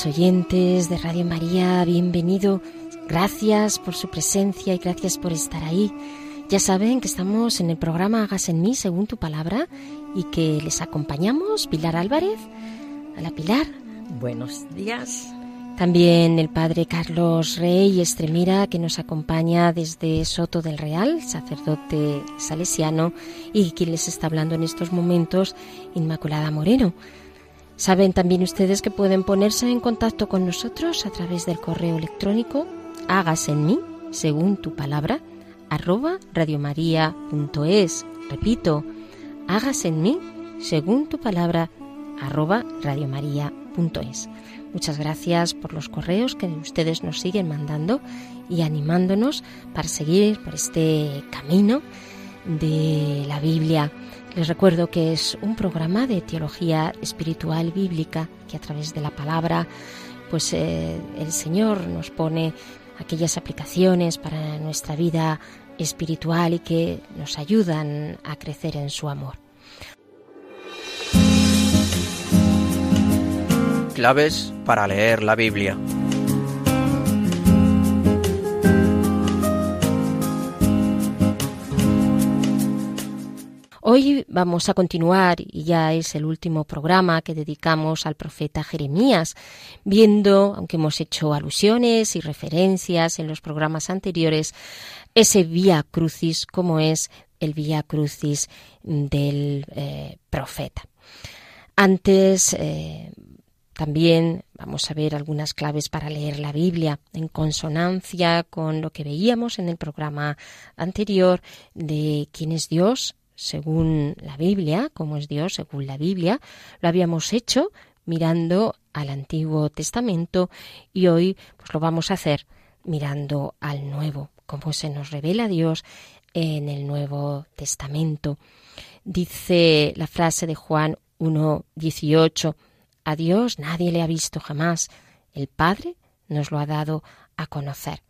Queridos oyentes de Radio María, bienvenido. Gracias por su presencia y gracias por estar ahí. Ya saben que estamos en el programa Hagas en mí según tu palabra y que les acompañamos Pilar Álvarez. A la Pilar. Buenos días. También el padre Carlos Rey Estremira, que nos acompaña desde Soto del Real, sacerdote salesiano, y quien les está hablando en estos momentos, Inmaculada Moreno. Saben también ustedes que pueden ponerse en contacto con nosotros a través del correo electrónico hágase en mí, según tu palabra, arroba radiomaria.es. Repito, hágase en mí, según tu palabra, arroba radiomaria.es. Muchas gracias por los correos que ustedes nos siguen mandando y animándonos para seguir por este camino de la Biblia. Les recuerdo que es un programa de teología espiritual bíblica que a través de la palabra, pues eh, el Señor nos pone aquellas aplicaciones para nuestra vida espiritual y que nos ayudan a crecer en su amor. Claves para leer la Biblia. Hoy vamos a continuar, y ya es el último programa que dedicamos al profeta Jeremías, viendo, aunque hemos hecho alusiones y referencias en los programas anteriores, ese vía crucis, como es el vía crucis del eh, profeta. Antes, eh, también vamos a ver algunas claves para leer la Biblia en consonancia con lo que veíamos en el programa anterior de quién es Dios según la Biblia, cómo es Dios según la Biblia. Lo habíamos hecho mirando al Antiguo Testamento y hoy pues lo vamos a hacer mirando al Nuevo, cómo se nos revela Dios en el Nuevo Testamento. Dice la frase de Juan 1.18, a Dios nadie le ha visto jamás, el Padre nos lo ha dado a conocer.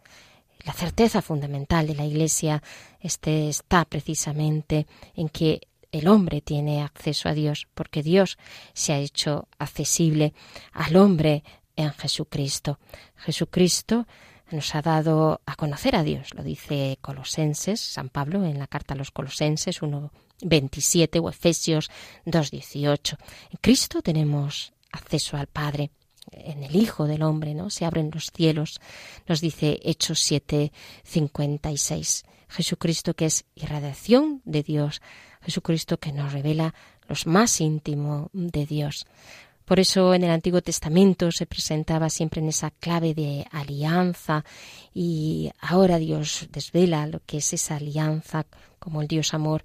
La certeza fundamental de la Iglesia este está precisamente en que el hombre tiene acceso a Dios, porque Dios se ha hecho accesible al hombre en Jesucristo. Jesucristo nos ha dado a conocer a Dios, lo dice Colosenses, San Pablo en la carta a los Colosenses 1.27 o Efesios 2.18. En Cristo tenemos acceso al Padre en el Hijo del Hombre, ¿no? Se abren los cielos, nos dice Hechos 7, 56. Jesucristo que es irradiación de Dios, Jesucristo que nos revela los más íntimo de Dios. Por eso en el Antiguo Testamento se presentaba siempre en esa clave de alianza y ahora Dios desvela lo que es esa alianza como el Dios amor,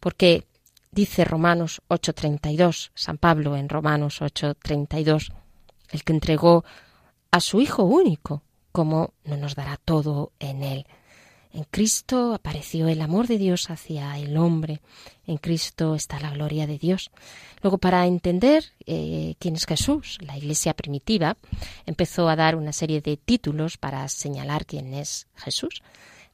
porque dice Romanos 8:32, San Pablo en Romanos 8:32, el que entregó a su Hijo único, como no nos dará todo en él. En Cristo apareció el amor de Dios hacia el hombre. En Cristo está la gloria de Dios. Luego, para entender eh, quién es Jesús, la Iglesia primitiva empezó a dar una serie de títulos para señalar quién es Jesús.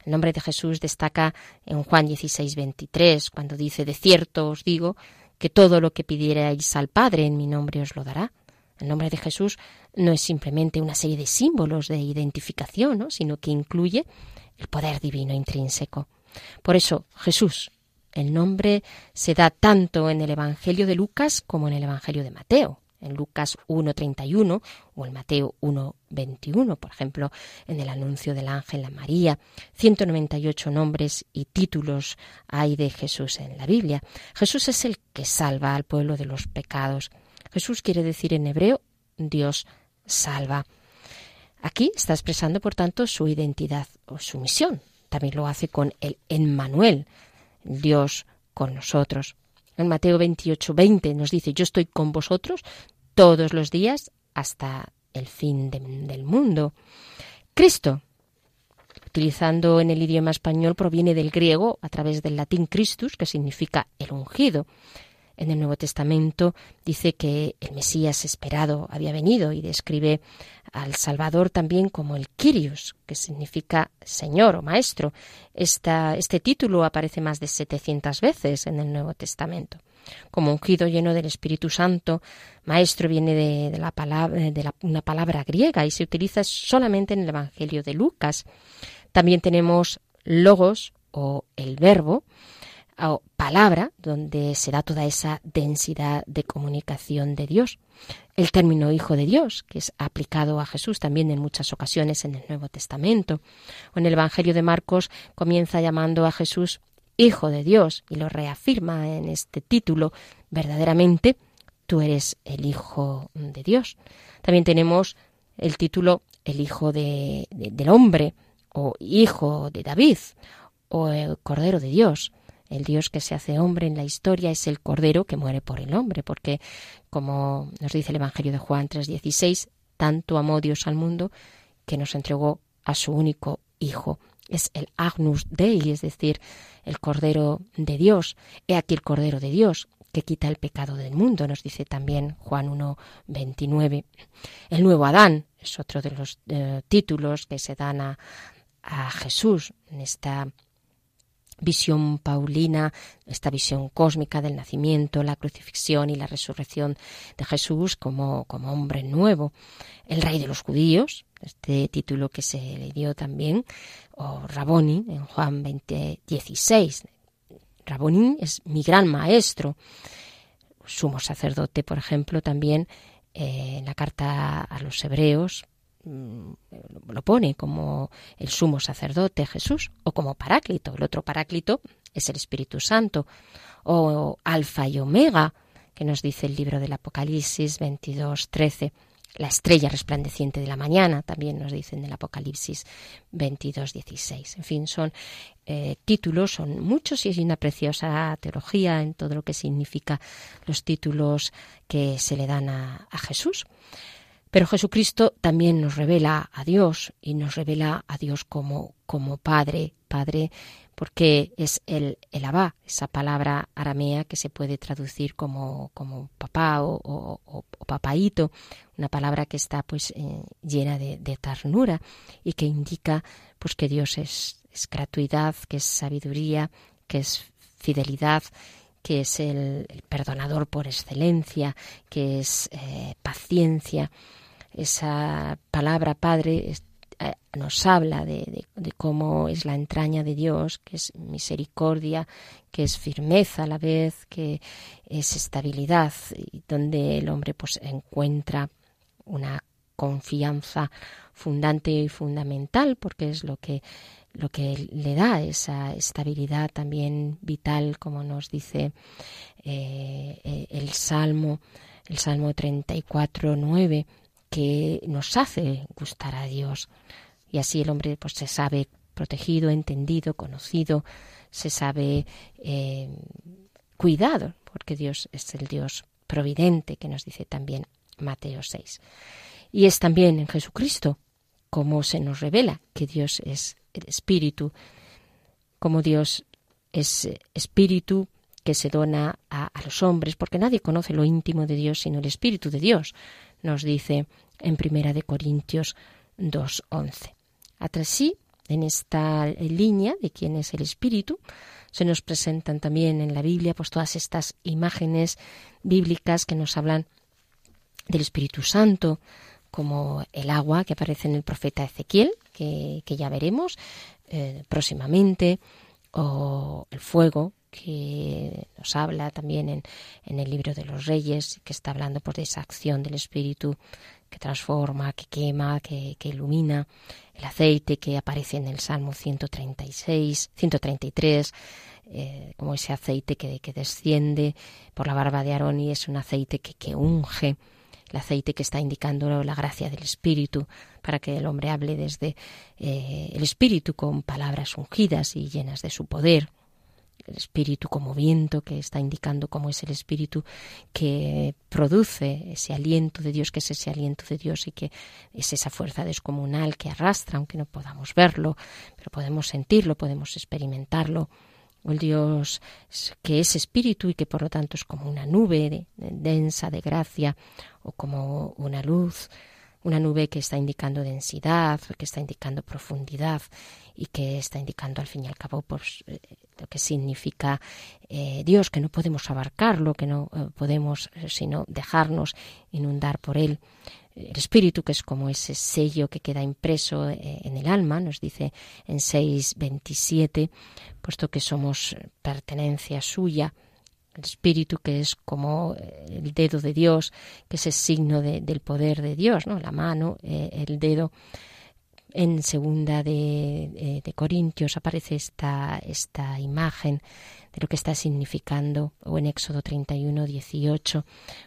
El nombre de Jesús destaca en Juan 16, 23, cuando dice, de cierto os digo que todo lo que pidierais al Padre en mi nombre os lo dará. El nombre de Jesús no es simplemente una serie de símbolos de identificación, ¿no? sino que incluye el poder divino intrínseco. Por eso, Jesús, el nombre se da tanto en el Evangelio de Lucas como en el Evangelio de Mateo en Lucas 1.31 o en Mateo 1.21, por ejemplo, en el anuncio del ángel a María. 198 nombres y títulos hay de Jesús en la Biblia. Jesús es el que salva al pueblo de los pecados. Jesús quiere decir en hebreo Dios salva. Aquí está expresando, por tanto, su identidad o su misión. También lo hace con el Emmanuel, Dios con nosotros. En Mateo 28, 20 nos dice, yo estoy con vosotros todos los días hasta el fin del mundo. Cristo, utilizando en el idioma español, proviene del griego a través del latín Christus, que significa el ungido en el Nuevo Testamento dice que el Mesías esperado había venido y describe al Salvador también como el Kyrios, que significa Señor o Maestro. este título aparece más de 700 veces en el Nuevo Testamento. Como ungido lleno del Espíritu Santo, Maestro viene de, la palabra, de una palabra griega y se utiliza solamente en el Evangelio de Lucas. También tenemos logos o el verbo, o palabra, donde se da toda esa densidad de comunicación de Dios. El término Hijo de Dios, que es aplicado a Jesús también en muchas ocasiones en el Nuevo Testamento. O en el Evangelio de Marcos comienza llamando a Jesús Hijo de Dios y lo reafirma en este título, verdaderamente tú eres el Hijo de Dios. También tenemos el título El Hijo de, del Hombre o Hijo de David o el Cordero de Dios. El Dios que se hace hombre en la historia es el Cordero que muere por el hombre, porque, como nos dice el Evangelio de Juan 3:16, tanto amó Dios al mundo que nos entregó a su único Hijo. Es el Agnus Dei, es decir, el Cordero de Dios. He aquí el Cordero de Dios que quita el pecado del mundo, nos dice también Juan 1:29. El nuevo Adán es otro de los eh, títulos que se dan a, a Jesús en esta visión paulina, esta visión cósmica del nacimiento, la crucifixión y la resurrección de Jesús como, como hombre nuevo, el rey de los judíos, este título que se le dio también, o Raboni en Juan 20, 16. Raboni es mi gran maestro, sumo sacerdote, por ejemplo, también eh, en la carta a los hebreos, lo pone como el sumo sacerdote Jesús o como paráclito. El otro paráclito es el Espíritu Santo o alfa y omega que nos dice el libro del Apocalipsis 22, 13. La estrella resplandeciente de la mañana, también nos dicen del Apocalipsis 22, 16. En fin, son eh, títulos, son muchos y hay una preciosa teología en todo lo que significa los títulos que se le dan a Jesús. Pero Jesucristo también nos revela a Dios y nos revela a Dios como, como Padre, Padre, porque es el, el Abba, esa palabra aramea que se puede traducir como, como papá o, o, una palabra que está pues eh, llena de, ternura y que indica pues que Dios es gratuidad, que es sabiduría, que es fidelidad que es el, perdonador por excelencia, que es eh, paciencia, esa palabra Padre eh, nos habla de, cómo es la entraña de Dios, que es misericordia, que es firmeza a la vez, que es estabilidad, y donde el hombre pues encuentra una confianza fundante y fundamental, porque es lo que lo que le da esa estabilidad también vital, como nos dice eh, eh, el Salmo, el Salmo 34, 9, que nos hace gustar a Dios. Y así el hombre pues se sabe protegido, entendido, conocido, se sabe eh, cuidado, porque Dios es el Dios providente que nos dice también Mateo 6. Y es también en Jesucristo como se nos revela que Dios es el Espíritu, como Dios es Espíritu que se dona a, a los hombres, porque nadie conoce lo íntimo de Dios sino el Espíritu de Dios nos dice en Primera de Corintios 2.11. Así, en esta línea de quién es el Espíritu, se nos presentan también en la Biblia pues todas estas imágenes bíblicas que nos hablan del Espíritu Santo, como el agua que aparece en el profeta Ezequiel, que, ya veremos eh, próximamente, o el fuego, que nos habla también en, en, el libro de los reyes, que está hablando por esa acción del Espíritu que transforma, que quema, que, que, ilumina, el aceite que aparece en el Salmo 136, 133, eh, como ese aceite que, que, desciende por la barba de Aarón y es un aceite que, que unge, el aceite que está indicando la gracia del Espíritu, para que el hombre hable desde eh, el Espíritu con palabras ungidas y llenas de su poder el espíritu como viento que está indicando cómo es el espíritu que produce ese aliento de Dios, que es ese aliento de Dios y que es esa fuerza descomunal que arrastra, aunque no podamos verlo, pero podemos sentirlo, podemos experimentarlo. O el Dios que es espíritu y que por lo tanto es como una nube densa de gracia o como una luz una nube que está indicando densidad, que está indicando profundidad y que está indicando al fin y al cabo pues, eh, lo que significa eh, Dios, que no podemos abarcarlo, que no eh, podemos sino dejarnos inundar por él. El espíritu, que es como ese sello que queda impreso en el alma, nos dice en 6.27, puesto que somos pertenencia suya, el espíritu que es como eh, el dedo de Dios, que es el signo del poder de Dios, ¿no? La mano, eh, el dedo. En segunda de, de, Corintios aparece esta, esta imagen de lo que está significando, o en Éxodo 31, 18,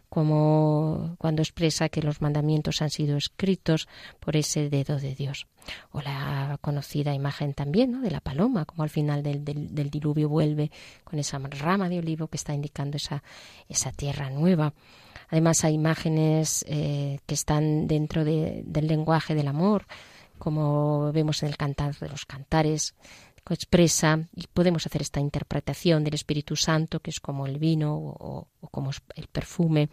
como cuando expresa que los mandamientos han sido escritos por ese dedo de Dios o la conocida imagen también ¿no? de la paloma, como al final del, del, diluvio vuelve con esa rama de olivo que está indicando esa, esa tierra nueva. Además hay imágenes eh, que están dentro de, del lenguaje del amor, como vemos en el cantar de los cantares, expresa y podemos hacer esta interpretación del Espíritu Santo que es como el vino o, como el perfume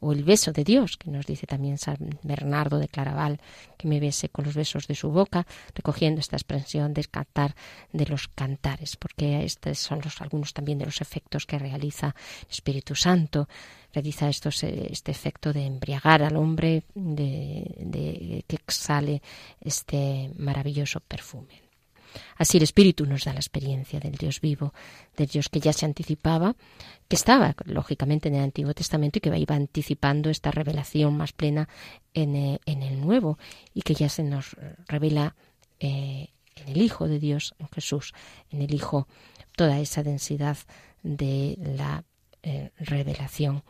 o el beso de Dios que nos dice también San Bernardo de Claraval que me bese con los besos de su boca recogiendo esta expresión del cantar de los cantares porque estos son los, algunos también de los efectos que realiza el Espíritu Santo realiza este efecto de embriagar al hombre de, que exhale este maravilloso perfume. Así el Espíritu nos da la experiencia del Dios vivo, del Dios que ya se anticipaba, que estaba lógicamente en el Antiguo Testamento y que iba anticipando esta revelación más plena en, eh, el Nuevo y que ya se nos revela eh, en el Hijo de Dios, en Jesús, en el Hijo, toda esa densidad de la eh, revelación,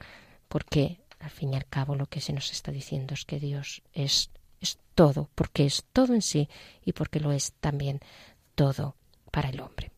porque al fin y al cabo lo que se nos está diciendo es que Dios es, es todo, porque es todo en sí y porque lo es también todo para el hombre.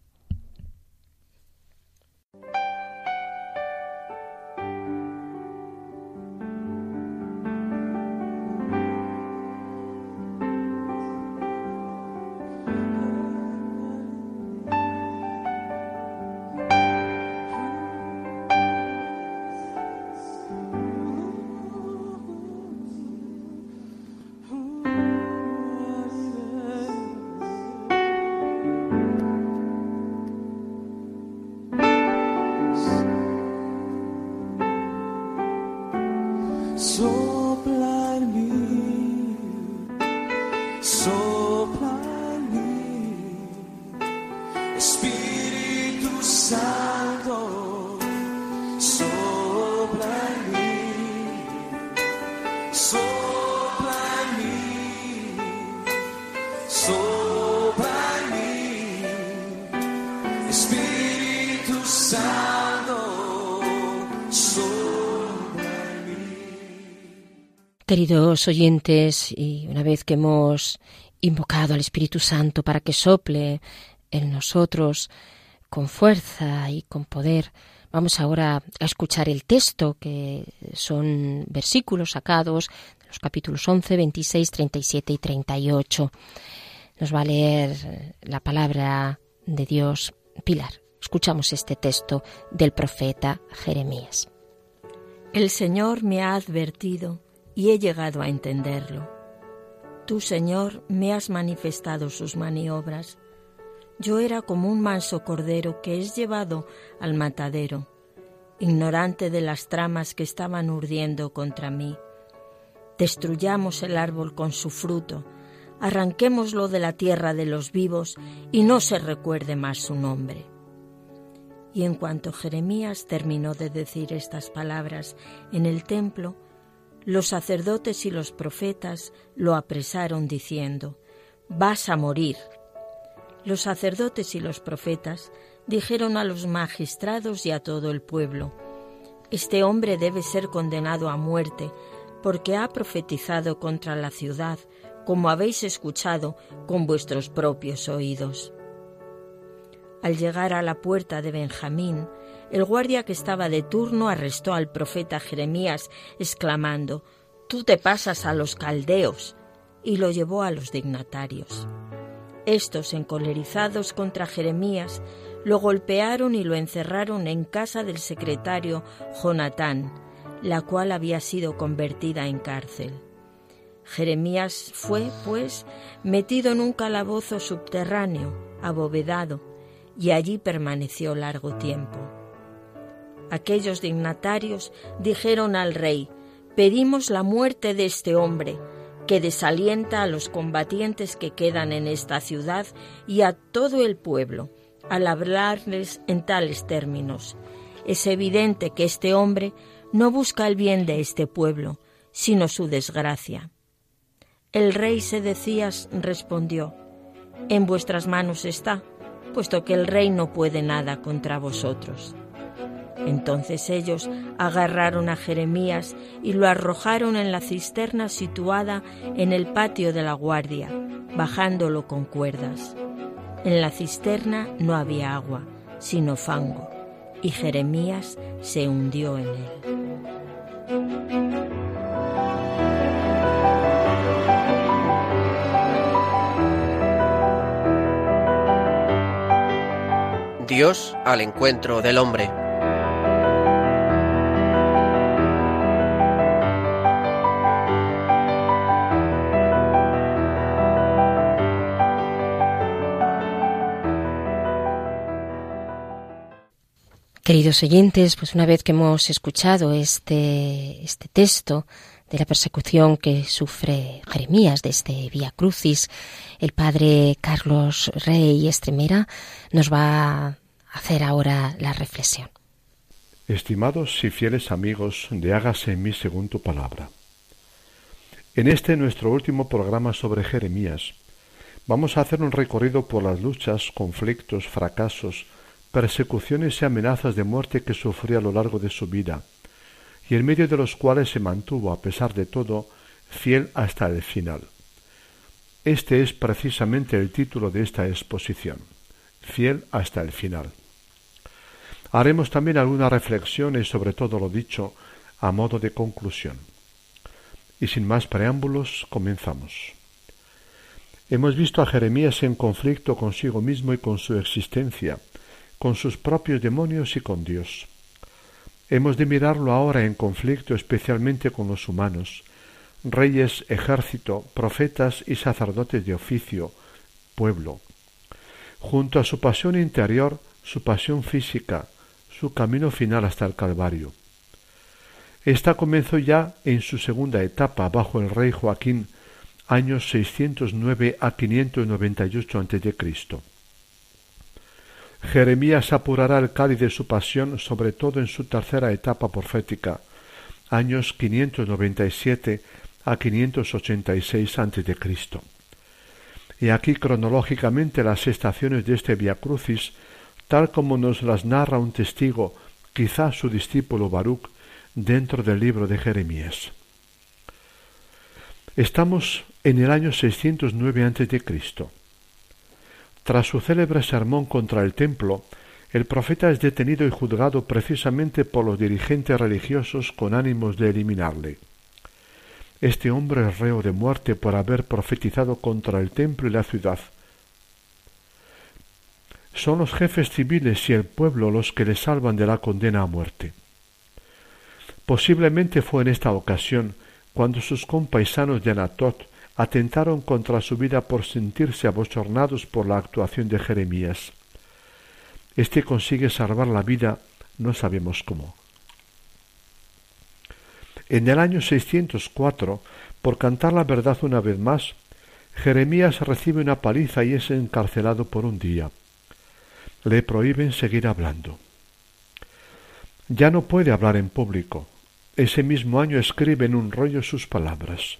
Queridos oyentes, y una vez que hemos invocado al Espíritu Santo para que sople en nosotros con fuerza y con poder, vamos ahora a escuchar el texto, que son versículos sacados de los capítulos 11, 26, 37 y 38. Nos va a leer la palabra de Dios Pilar. Escuchamos este texto del profeta Jeremías. El Señor me ha advertido y he llegado a entenderlo. Tú, Señor, me has manifestado sus maniobras. Yo era como un manso cordero que es llevado al matadero, ignorante de las tramas que estaban urdiendo contra mí. Destruyamos el árbol con su fruto, arranquémoslo de la tierra de los vivos y no se recuerde más su nombre. Y en cuanto Jeremías terminó de decir estas palabras en el templo, los sacerdotes y los profetas lo apresaron diciendo, Vas a morir. Los sacerdotes y los profetas dijeron a los magistrados y a todo el pueblo, Este hombre debe ser condenado a muerte, porque ha profetizado contra la ciudad como habéis escuchado con vuestros propios oídos. Al llegar a la puerta de Benjamín, el guardia que estaba de turno arrestó al profeta Jeremías, exclamando, Tú te pasas a los caldeos, y lo llevó a los dignatarios. Estos, encolerizados contra Jeremías, lo golpearon y lo encerraron en casa del secretario Jonatán, la cual había sido convertida en cárcel. Jeremías fue, pues, metido en un calabozo subterráneo, abovedado, y allí permaneció largo tiempo. Aquellos dignatarios dijeron al rey, pedimos la muerte de este hombre, que desalienta a los combatientes que quedan en esta ciudad y a todo el pueblo, al hablarles en tales términos. Es evidente que este hombre no busca el bien de este pueblo, sino su desgracia. El rey Sedecías respondió, En vuestras manos está, puesto que el rey no puede nada contra vosotros. Entonces ellos agarraron a Jeremías y lo arrojaron en la cisterna situada en el patio de la guardia, bajándolo con cuerdas. En la cisterna no había agua, sino fango, y Jeremías se hundió en él. Dios al encuentro del hombre. Queridos oyentes, pues una vez que hemos escuchado este, este texto de la persecución que sufre Jeremías de este Vía Crucis, el padre Carlos Rey Estremera nos va a hacer ahora la reflexión. Estimados y fieles amigos de Hágase en mí según tu palabra. En este nuestro último programa sobre Jeremías, vamos a hacer un recorrido por las luchas, conflictos, fracasos, persecuciones y amenazas de muerte que sufrió a lo largo de su vida, y en medio de los cuales se mantuvo, a pesar de todo, fiel hasta el final. Este es precisamente el título de esta exposición, fiel hasta el final. Haremos también algunas reflexiones sobre todo lo dicho a modo de conclusión. Y sin más preámbulos, comenzamos. Hemos visto a Jeremías en conflicto consigo mismo y con su existencia, con sus propios demonios y con Dios. Hemos de mirarlo ahora en conflicto especialmente con los humanos, reyes, ejército, profetas y sacerdotes de oficio, pueblo. Junto a su pasión interior, su pasión física, su camino final hasta el Calvario. Esta comenzó ya en su segunda etapa bajo el rey Joaquín, años 609 a 598 a.C. Jeremías apurará el cáliz de su pasión sobre todo en su tercera etapa profética, años 597 a 586 a.C. Y aquí cronológicamente las estaciones de este Via Crucis, tal como nos las narra un testigo, quizá su discípulo Baruch, dentro del libro de Jeremías. Estamos en el año 609 a.C. Tras su célebre sermón contra el templo, el profeta es detenido y juzgado precisamente por los dirigentes religiosos con ánimos de eliminarle. Este hombre es reo de muerte por haber profetizado contra el templo y la ciudad. Son los jefes civiles y el pueblo los que le salvan de la condena a muerte. Posiblemente fue en esta ocasión cuando sus compaisanos de Anatot atentaron contra su vida por sentirse abochornados por la actuación de Jeremías. Este consigue salvar la vida, no sabemos cómo. En el año 604, por cantar la verdad una vez más, Jeremías recibe una paliza y es encarcelado por un día. Le prohíben seguir hablando. Ya no puede hablar en público. Ese mismo año escribe en un rollo sus palabras.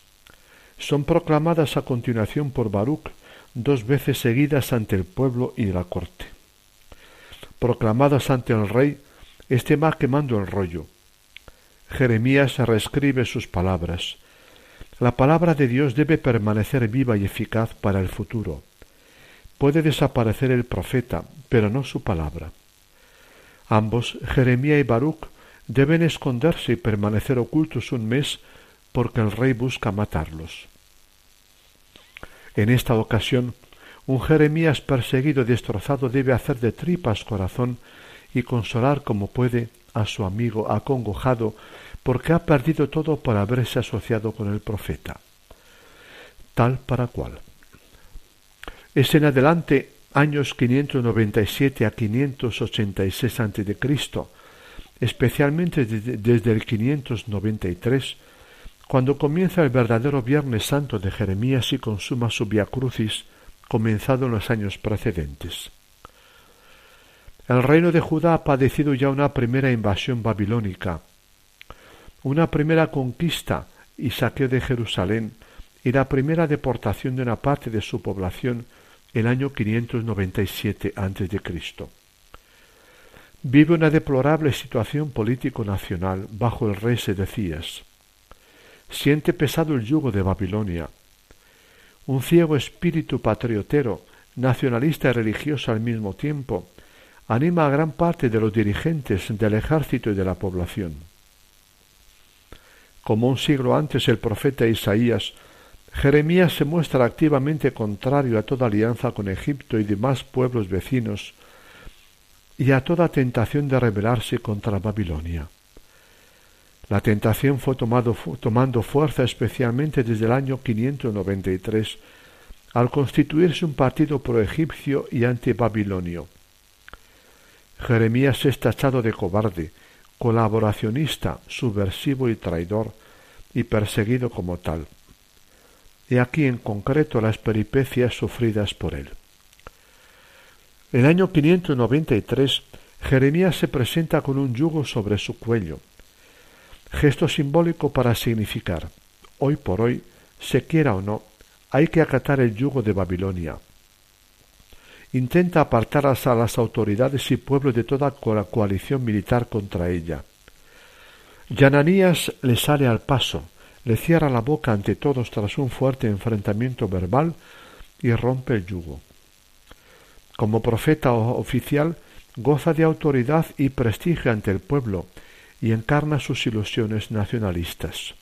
Son proclamadas a continuación por Baruch dos veces seguidas ante el pueblo y la corte. Proclamadas ante el rey, este va quemando el rollo. Jeremías reescribe sus palabras. La palabra de Dios debe permanecer viva y eficaz para el futuro. Puede desaparecer el profeta, pero no su palabra. Ambos, Jeremías y Baruch, deben esconderse y permanecer ocultos un mes porque el rey busca matarlos. En esta ocasión, un Jeremías perseguido y destrozado debe hacer de tripas corazón y consolar como puede a su amigo acongojado porque ha perdido todo por haberse asociado con el profeta. Tal para cual. Es en adelante años 597 a 586 a.C., especialmente desde el 593, cuando comienza el verdadero Viernes Santo de Jeremías y consuma su Via Crucis, comenzado en los años precedentes. El reino de Judá ha padecido ya una primera invasión babilónica, una primera conquista y saqueo de Jerusalén y la primera deportación de una parte de su población el año 597 a.C. Vive una deplorable situación político-nacional bajo el rey Sedecías. Siente pesado el yugo de Babilonia. Un ciego espíritu patriotero, nacionalista y religioso al mismo tiempo, anima a gran parte de los dirigentes del ejército y de la población. Como un siglo antes el profeta Isaías, Jeremías se muestra activamente contrario a toda alianza con Egipto y demás pueblos vecinos y a toda tentación de rebelarse contra Babilonia. La tentación fue tomando fuerza especialmente desde el año 593, al constituirse un partido pro-egipcio y anti-babilonio. Jeremías es tachado de cobarde, colaboracionista, subversivo y traidor, y perseguido como tal. Y aquí en concreto las peripecias sufridas por él. El año 593, Jeremías se presenta con un yugo sobre su cuello, gesto simbólico para significar, hoy por hoy, se quiera o no, hay que acatar el yugo de Babilonia. Intenta apartar a las autoridades y pueblos de toda la coalición militar contra ella. Yananías le sale al paso, le cierra la boca ante todos tras un fuerte enfrentamiento verbal y rompe el yugo. Como profeta oficial, goza de autoridad y prestigio ante el pueblo y encarna sus ilusiones nacionalistas.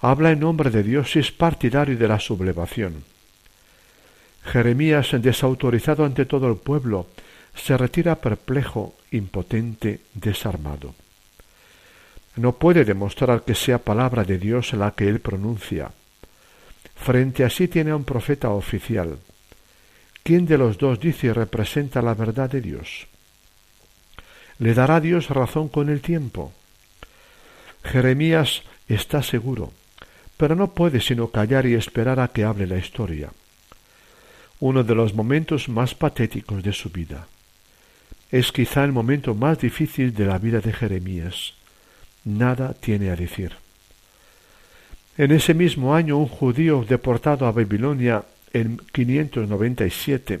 Habla en nombre de Dios y es partidario de la sublevación. Jeremías, desautorizado ante todo el pueblo, se retira perplejo, impotente, desarmado. No puede demostrar que sea palabra de Dios la que él pronuncia. Frente a sí tiene a un profeta oficial. ¿Quién de los dos dice y representa la verdad de Dios? ¿Le dará Dios razón con el tiempo? Jeremías está seguro, pero no puede sino callar y esperar a que hable la historia. Uno de los momentos más patéticos de su vida. Es quizá el momento más difícil de la vida de Jeremías nada tiene a decir. En ese mismo año un judío deportado a Babilonia en 597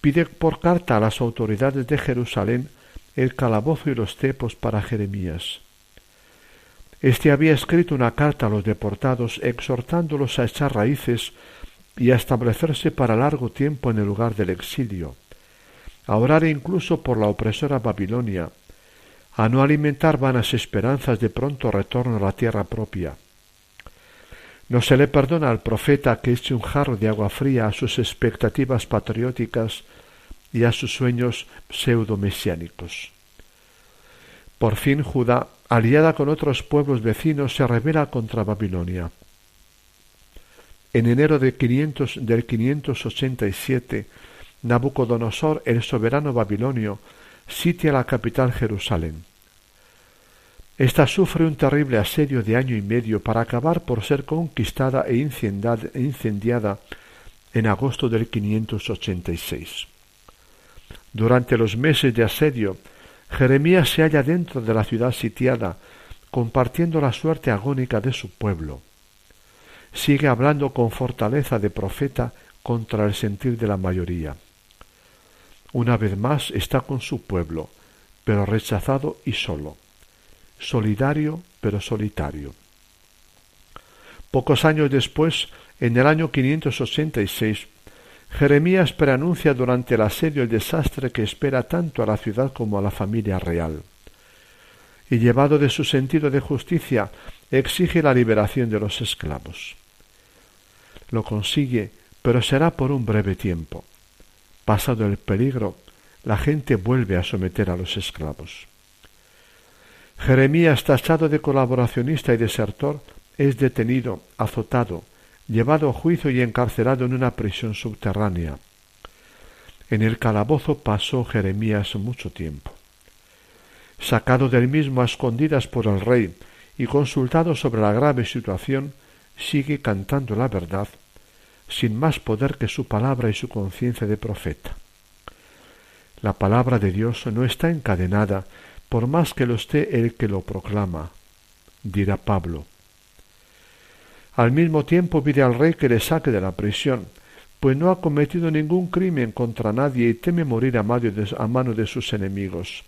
pide por carta a las autoridades de Jerusalén el calabozo y los cepos para Jeremías. Este había escrito una carta a los deportados exhortándolos a echar raíces y a establecerse para largo tiempo en el lugar del exilio, a orar incluso por la opresora Babilonia, a no alimentar vanas esperanzas de pronto retorno a la tierra propia. No se le perdona al profeta que eche un jarro de agua fría a sus expectativas patrióticas y a sus sueños pseudo-mesiánicos. Por fin Judá, aliada con otros pueblos vecinos, se rebela contra Babilonia. En enero de 500, del 587, Nabucodonosor, el soberano babilonio, sitia la capital Jerusalén. Esta sufre un terrible asedio de año y medio para acabar por ser conquistada e incendiada en agosto del 586. Durante los meses de asedio, Jeremías se halla dentro de la ciudad sitiada, compartiendo la suerte agónica de su pueblo. Sigue hablando con fortaleza de profeta contra el sentir de la mayoría. Una vez más está con su pueblo, pero rechazado y solo, solidario pero solitario. Pocos años después, en el año 586, Jeremías preanuncia durante el asedio el desastre que espera tanto a la ciudad como a la familia real. Y llevado de su sentido de justicia, exige la liberación de los esclavos. Lo consigue, pero será por un breve tiempo. Pasado el peligro, la gente vuelve a someter a los esclavos. Jeremías, tachado de colaboracionista y desertor, es detenido, azotado, llevado a juicio y encarcelado en una prisión subterránea. En el calabozo pasó Jeremías mucho tiempo. Sacado del mismo a escondidas por el rey y consultado sobre la grave situación, sigue cantando la verdad, sin más poder que su palabra y su conciencia de profeta. La palabra de Dios no está encadenada, por más que lo esté el que lo proclama, dirá Pablo. Al mismo tiempo pide al rey que le saque de la prisión, pues no ha cometido ningún crimen contra nadie y teme morir a, mano de sus enemigos.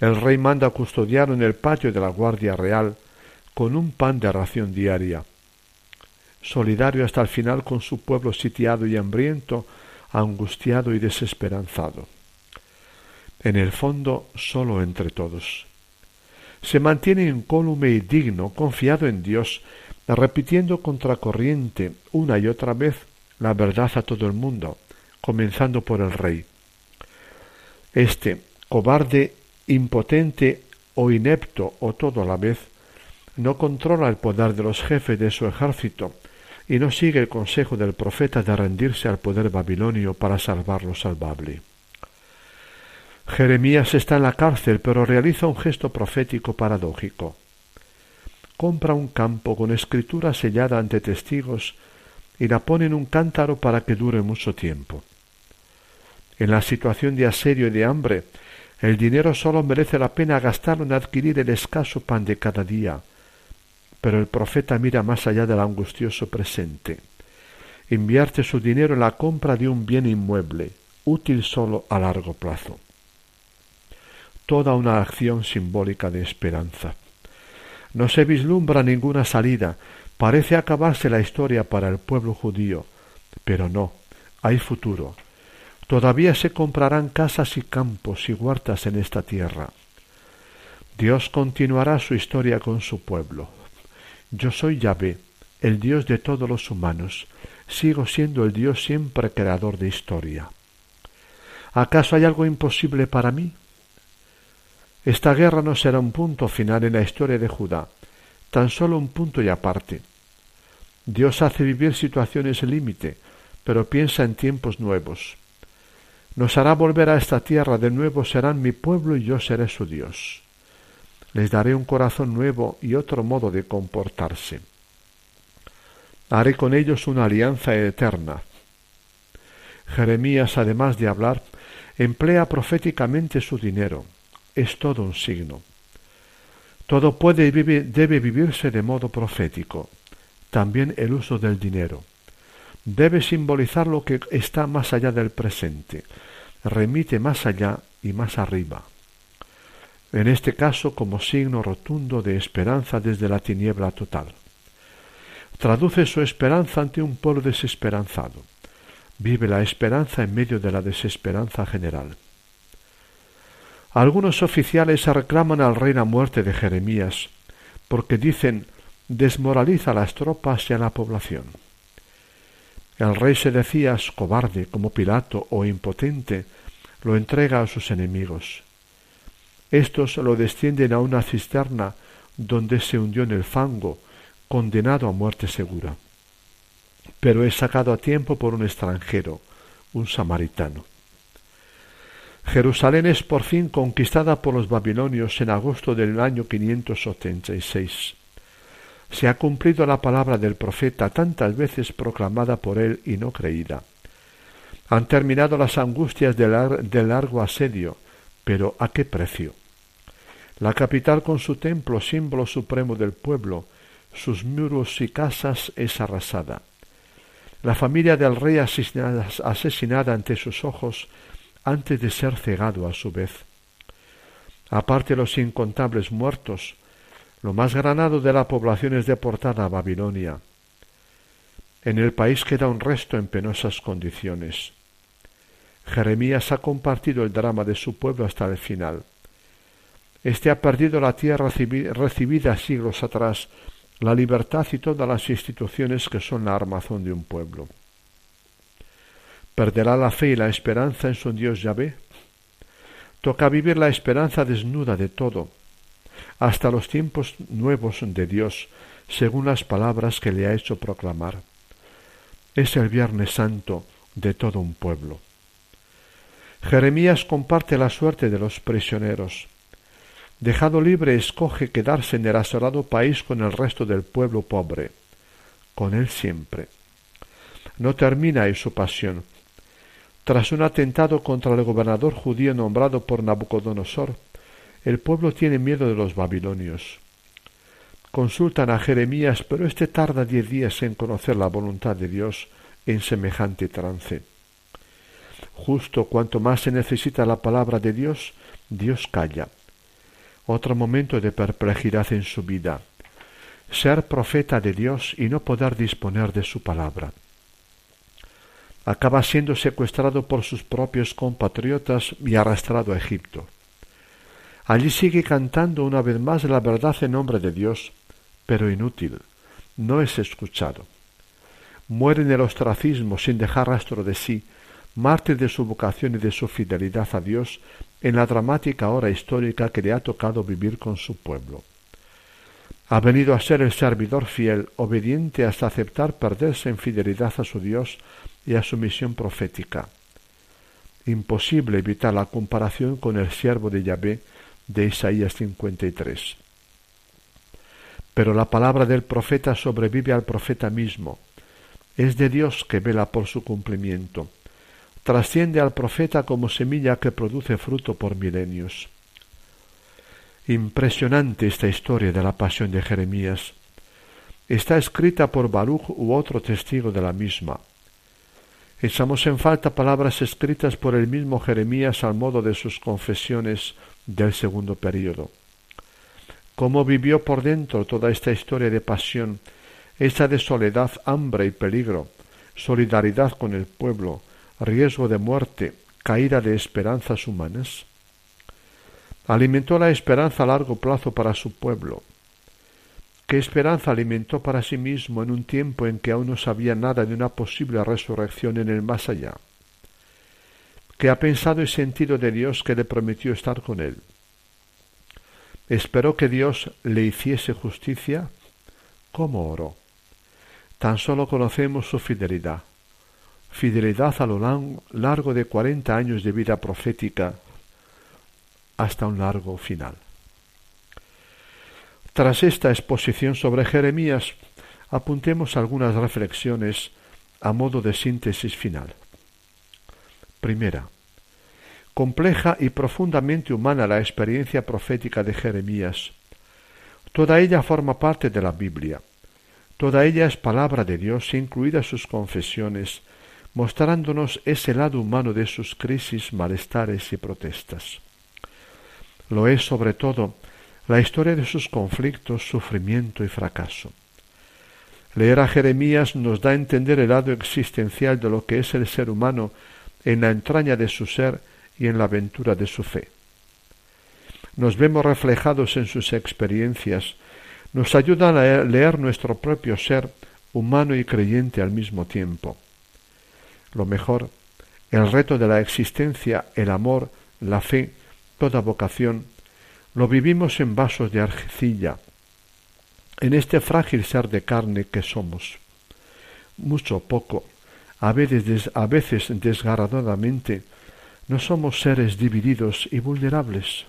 El rey manda custodiar en el patio de la Guardia Real con un pan de ración diaria. Solidario hasta el final con su pueblo sitiado y hambriento, angustiado y desesperanzado. En el fondo, solo entre todos se mantiene incólume y digno, confiado en Dios, repitiendo contracorriente una y otra vez la verdad a todo el mundo, comenzando por el rey. Este, cobarde, impotente o inepto o todo a la vez, no controla el poder de los jefes de su ejército y no sigue el consejo del profeta de rendirse al poder babilonio para salvar lo salvable. Jeremías está en la cárcel, pero realiza un gesto profético paradójico. Compra un campo con escritura sellada ante testigos y la pone en un cántaro para que dure mucho tiempo. En la situación de asedio y de hambre, el dinero solo merece la pena gastarlo en adquirir el escaso pan de cada día. Pero el profeta mira más allá del angustioso presente. Invierte su dinero en la compra de un bien inmueble, útil solo a largo plazo toda una acción simbólica de esperanza. No se vislumbra ninguna salida, parece acabarse la historia para el pueblo judío, pero no, hay futuro. Todavía se comprarán casas y campos y huertas en esta tierra. Dios continuará su historia con su pueblo. Yo soy Yahvé, el Dios de todos los humanos. Sigo siendo el Dios siempre creador de historia. ¿Acaso hay algo imposible para mí? Esta guerra no será un punto final en la historia de Judá, tan solo un punto y aparte. Dios hace vivir situaciones límite, pero piensa en tiempos nuevos. Nos hará volver a esta tierra, de nuevo serán mi pueblo y yo seré su Dios. Les daré un corazón nuevo y otro modo de comportarse. Haré con ellos una alianza eterna. Jeremías, además de hablar, emplea proféticamente su dinero es todo un signo. Todo puede y debe vivirse de modo profético, también el uso del dinero. Debe simbolizar lo que está más allá del presente, remite más allá y más arriba. En este caso como signo rotundo de esperanza desde la tiniebla total. Traduce su esperanza ante un pueblo desesperanzado. Vive la esperanza en medio de la desesperanza general. Algunos oficiales reclaman al rey la muerte de Jeremías, porque dicen desmoraliza a las tropas y a la población. El rey se decía cobarde como Pilato o impotente, lo entrega a sus enemigos. Estos lo descienden a una cisterna donde se hundió en el fango, condenado a muerte segura. Pero es sacado a tiempo por un extranjero, un samaritano. Jerusalén es por fin conquistada por los babilonios en agosto del año 586. Se ha cumplido la palabra del profeta tantas veces proclamada por él y no creída. Han terminado las angustias del, largo asedio, pero ¿a qué precio? La capital con su templo, símbolo supremo del pueblo, sus muros y casas es arrasada. La familia del rey asesinada, asesinada ante sus ojos antes de ser cegado a su vez. Aparte los incontables muertos, lo más granado de la población es deportada a Babilonia. En el país queda un resto en penosas condiciones. Jeremías ha compartido el drama de su pueblo hasta el final. Este ha perdido la tierra recibida siglos atrás, la libertad y todas las instituciones que son la armazón de un pueblo. ¿Perderá la fe y la esperanza en su Dios Yahvé? Toca vivir la esperanza desnuda de todo, hasta los tiempos nuevos de Dios, según las palabras que le ha hecho proclamar. Es el Viernes Santo de todo un pueblo. Jeremías comparte la suerte de los prisioneros. Dejado libre, escoge quedarse en el asolado país con el resto del pueblo pobre, con él siempre. No termina ahí su pasión. Tras un atentado contra el gobernador judío nombrado por Nabucodonosor, el pueblo tiene miedo de los babilonios. Consultan a Jeremías, pero éste tarda diez días en conocer la voluntad de Dios en semejante trance. Justo cuanto más se necesita la palabra de Dios, Dios calla. Otro momento de perplejidad en su vida. Ser profeta de Dios y no poder disponer de su palabra. Acaba siendo secuestrado por sus propios compatriotas y arrastrado a Egipto. Allí sigue cantando una vez más la verdad en nombre de Dios, pero inútil, no es escuchado. Muere en el ostracismo sin dejar rastro de sí, mártir de su vocación y de su fidelidad a Dios en la dramática hora histórica que le ha tocado vivir con su pueblo. Ha venido a ser el servidor fiel, obediente hasta aceptar perderse en fidelidad a su Dios y a su misión profética. Imposible evitar la comparación con el siervo de Yahvé de Isaías 53. Pero la palabra del profeta sobrevive al profeta mismo. Es de Dios que vela por su cumplimiento trasciende al profeta como semilla que produce fruto por milenios. Impresionante esta historia de la pasión de Jeremías. Está escrita por Baruch u otro testigo de la misma. Echamos en falta palabras escritas por el mismo Jeremías al modo de sus confesiones del segundo período. Cómo vivió por dentro toda esta historia de pasión, esa de soledad, hambre y peligro, solidaridad con el pueblo, riesgo de muerte, caída de esperanzas humanas? Alimentó la esperanza a largo plazo para su pueblo. ¿Qué esperanza alimentó para sí mismo en un tiempo en que aún no sabía nada de una posible resurrección en el más allá? ¿Qué ha pensado y sentido de Dios que le prometió estar con él? ¿Esperó que Dios le hiciese justicia? ¿Cómo oró? Tan solo conocemos su fidelidad fidelidad a lo largo de cuarenta años de vida profética hasta un largo final. Tras esta exposición sobre Jeremías, apuntemos algunas reflexiones a modo de síntesis final. Primera, compleja y profundamente humana la experiencia profética de Jeremías. Toda ella forma parte de la Biblia. Toda ella es palabra de Dios, incluidas sus confesiones, mostrándonos ese lado humano de sus crisis, malestares y protestas. Lo es sobre todo la historia de sus conflictos, sufrimiento y fracaso. Leer a Jeremías nos da a entender el lado existencial de lo que es el ser humano en la entraña de su ser y en la aventura de su fe. Nos vemos reflejados en sus experiencias, nos ayudan a leer nuestro propio ser humano y creyente al mismo tiempo lo mejor, el reto de la existencia, el amor, la fe, toda vocación, lo vivimos en vasos de arcilla, en este frágil ser de carne que somos. Mucho, poco, a veces, a veces desgarradoramente, No somos seres divididos y vulnerables.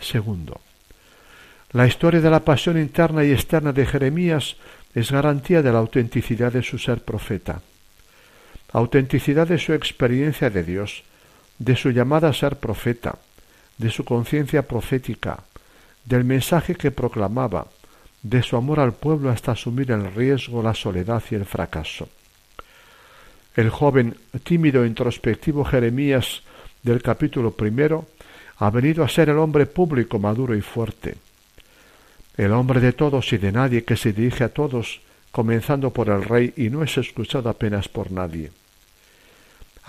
Segundo, la historia de la pasión interna y externa de Jeremías es garantía de la autenticidad de su ser profeta, autenticidad de su experiencia de Dios, de su llamada a ser profeta, de su conciencia profética, del mensaje que proclamaba, de su amor al pueblo hasta asumir el riesgo, la soledad y el fracaso. El joven, tímido e introspectivo Jeremías del capítulo primero ha venido a ser el hombre público, maduro y fuerte. El hombre de todos y de nadie que se dirige a todos, comenzando por el rey y no es escuchado apenas por nadie.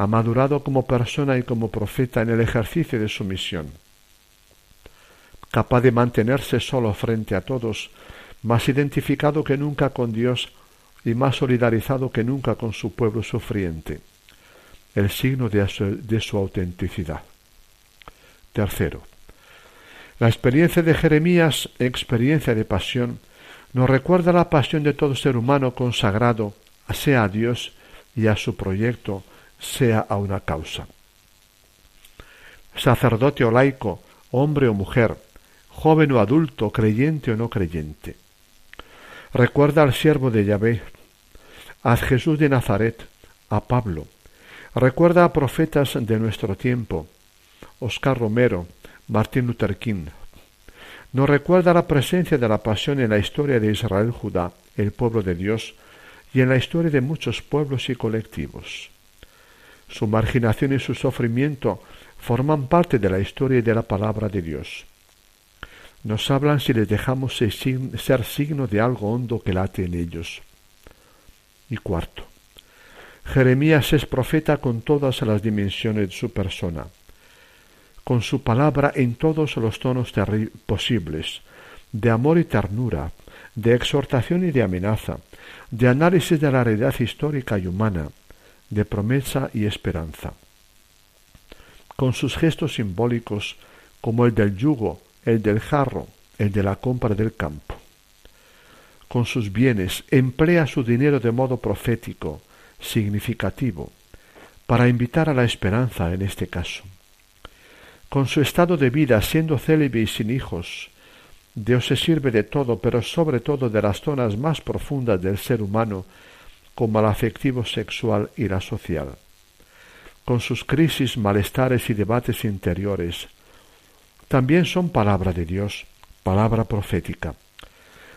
Ha madurado como persona y como profeta en el ejercicio de su misión. Capaz de mantenerse solo frente a todos, más identificado que nunca con Dios y más solidarizado que nunca con su pueblo sufriente, el signo de su, autenticidad. Tercero, la experiencia de Jeremías, experiencia de pasión, nos recuerda la pasión de todo ser humano consagrado, sea a Dios y a su proyecto, sea a una causa. Sacerdote o laico, hombre o mujer, joven o adulto, creyente o no creyente. Recuerda al siervo de Yahvé, a Jesús de Nazaret, a Pablo. Recuerda a profetas de nuestro tiempo, Oscar Romero, Martín Luther King. Nos recuerda la presencia de la pasión en la historia de Israel Judá, el pueblo de Dios, y en la historia de muchos pueblos y colectivos. Su marginación y su sufrimiento forman parte de la historia y de la palabra de Dios nos hablan si les dejamos ser signo de algo hondo que late en ellos. Y cuarto, Jeremías es profeta con todas las dimensiones de su persona, con su palabra en todos los tonos posibles, de amor y ternura, de exhortación y de amenaza, de análisis de la realidad histórica y humana, de promesa y esperanza. Con sus gestos simbólicos, como el del yugo, el del jarro, el de la compra del campo. Con sus bienes emplea su dinero de modo profético, significativo, para invitar a la esperanza en este caso. Con su estado de vida, siendo célebre y sin hijos, Dios se sirve de todo, pero sobre todo de las zonas más profundas del ser humano, como el afectivo sexual y la social. Con sus crisis, malestares y debates interiores, también son palabra de Dios, palabra profética.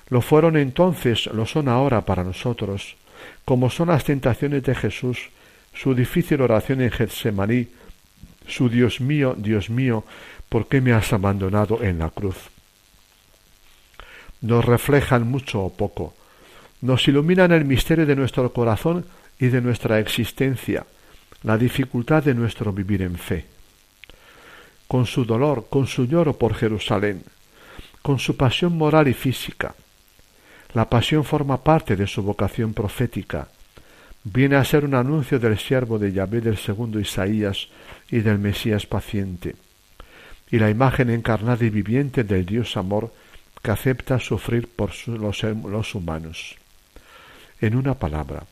Lo fueron entonces, lo son ahora para nosotros, como son las tentaciones de Jesús, su difícil oración en Getsemaní, su Dios mío, Dios mío, ¿por qué me has abandonado en la cruz? Nos reflejan mucho o poco, nos iluminan el misterio de nuestro corazón y de nuestra existencia, la dificultad de nuestro vivir en fe con su dolor, con su lloro por Jerusalén, con su pasión moral y física. La pasión forma parte de su vocación profética. Viene a ser un anuncio del siervo de Yahvé del segundo Isaías y del Mesías paciente, y la imagen encarnada y viviente del Dios amor que acepta sufrir por los, los humanos. En una palabra,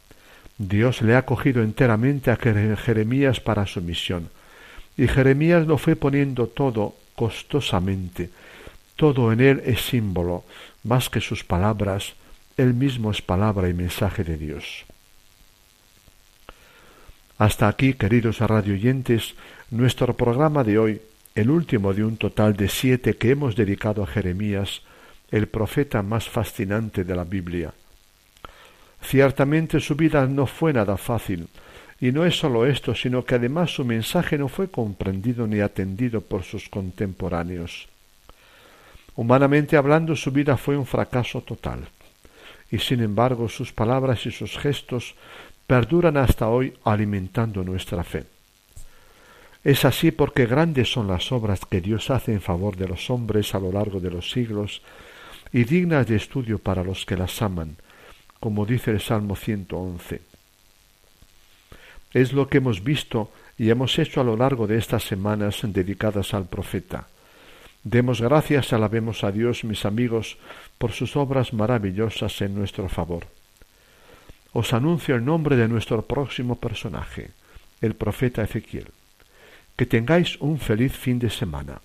Dios le ha cogido enteramente a Jeremías para su misión, y Jeremías lo fue poniendo todo costosamente. Todo en él es símbolo, más que sus palabras, él mismo es palabra y mensaje de Dios. Hasta aquí, queridos radioyentes, nuestro programa de hoy, el último de un total de siete que hemos dedicado a Jeremías, el profeta más fascinante de la Biblia. Ciertamente su vida no fue nada fácil, y no es sólo esto, sino que además su mensaje no fue comprendido ni atendido por sus contemporáneos. Humanamente hablando, su vida fue un fracaso total, y sin embargo sus palabras y sus gestos perduran hasta hoy alimentando nuestra fe. Es así porque grandes son las obras que Dios hace en favor de los hombres a lo largo de los siglos y dignas de estudio para los que las aman, como dice el Salmo 111. Es lo que hemos visto y hemos hecho a lo largo de estas semanas dedicadas al profeta. Demos gracias, alabemos a Dios, mis amigos, por sus obras maravillosas en nuestro favor. Os anuncio el nombre de nuestro próximo personaje, el profeta Ezequiel. Que tengáis un feliz fin de semana.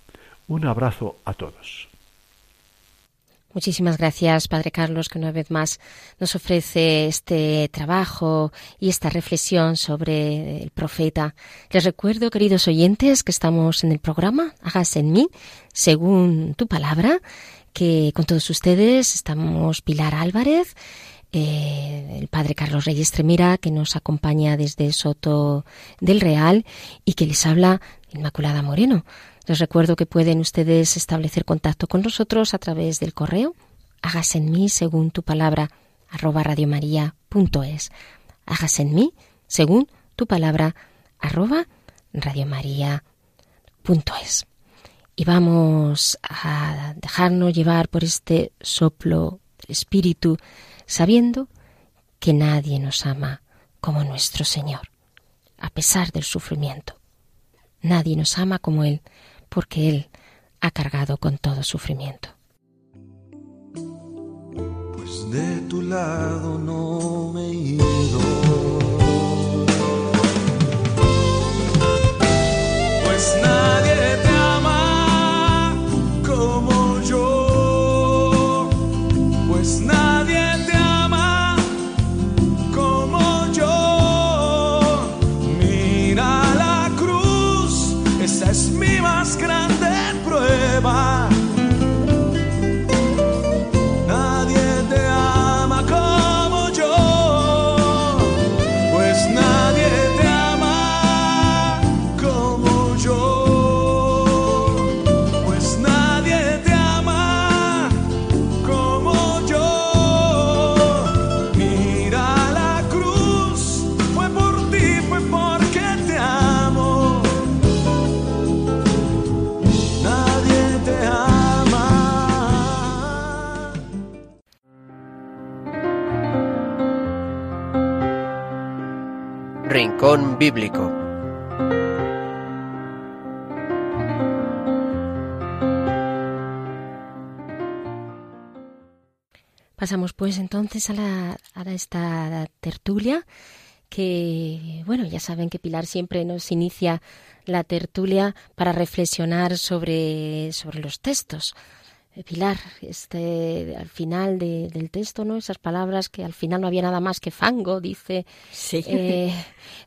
Un abrazo a todos. Muchísimas gracias, Padre Carlos, que una vez más nos ofrece este trabajo y esta reflexión sobre el profeta. Les recuerdo, queridos oyentes, que estamos en el programa Hágase en mí, según tu palabra, que con todos ustedes estamos Pilar Álvarez, eh, el Padre Carlos Reyes Tremira, que nos acompaña desde Soto del Real y que les habla Inmaculada Moreno. Les recuerdo que pueden ustedes establecer contacto con nosotros a través del correo hágase en mí según tu palabra arroba radiomaria.es. Hágase en mí según tu palabra arroba radiomaria.es. Y vamos a dejarnos llevar por este soplo del Espíritu, sabiendo que nadie nos ama como nuestro Señor, a pesar del sufrimiento. Nadie nos ama como Él porque Él ha cargado con todo sufrimiento. Pues de tu lado no me he ido. Rincón Bíblico. Pasamos pues entonces a, la, a esta tertulia que, bueno, ya saben que Pilar siempre nos inicia la tertulia para reflexionar sobre, sobre los textos. Eh, Pilar, este, al final de- del texto, ¿no? Esas palabras que al final no había nada más que fango, dice, Sí. eh,